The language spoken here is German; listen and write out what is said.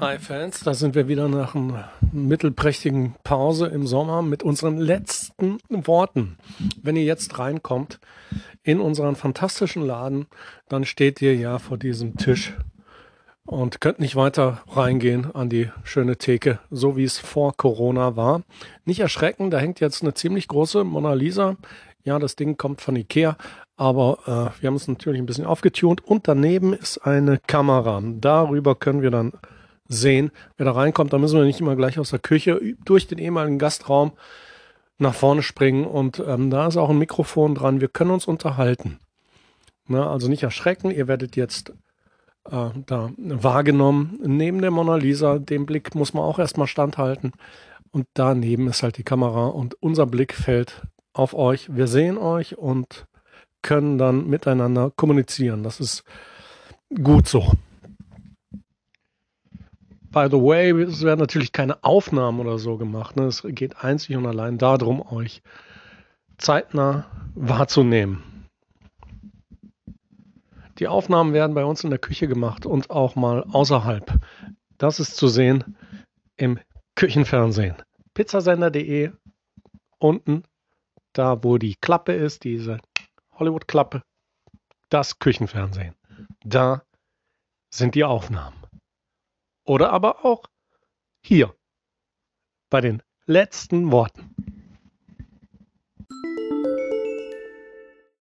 Hi Fans, da sind wir wieder nach einer mittelprächtigen Pause im Sommer mit unseren letzten Worten. Wenn ihr jetzt reinkommt in unseren fantastischen Laden, dann steht ihr ja vor diesem Tisch und könnt nicht weiter reingehen an die schöne Theke, so wie es vor Corona war. Nicht erschrecken, da hängt jetzt eine ziemlich große Mona Lisa. Ja, das Ding kommt von Ikea, aber äh, wir haben es natürlich ein bisschen aufgetunt und daneben ist eine Kamera. Darüber können wir dann sehen, wer da reinkommt. Da müssen wir nicht immer gleich aus der Küche durch den ehemaligen Gastraum nach vorne springen. Und ähm, da ist auch ein Mikrofon dran. Wir können uns unterhalten. Na, also nicht erschrecken. Ihr werdet jetzt äh, da wahrgenommen. Neben der Mona Lisa, den Blick muss man auch erstmal standhalten. Und daneben ist halt die Kamera und unser Blick fällt auf euch. Wir sehen euch und können dann miteinander kommunizieren. Das ist gut so. By the way, es werden natürlich keine Aufnahmen oder so gemacht. Ne? Es geht einzig und allein darum, euch zeitnah wahrzunehmen. Die Aufnahmen werden bei uns in der Küche gemacht und auch mal außerhalb. Das ist zu sehen im Küchenfernsehen. Pizzasender.de unten, da wo die Klappe ist, diese Hollywood-Klappe, das Küchenfernsehen. Da sind die Aufnahmen. Oder aber auch hier bei den letzten Worten.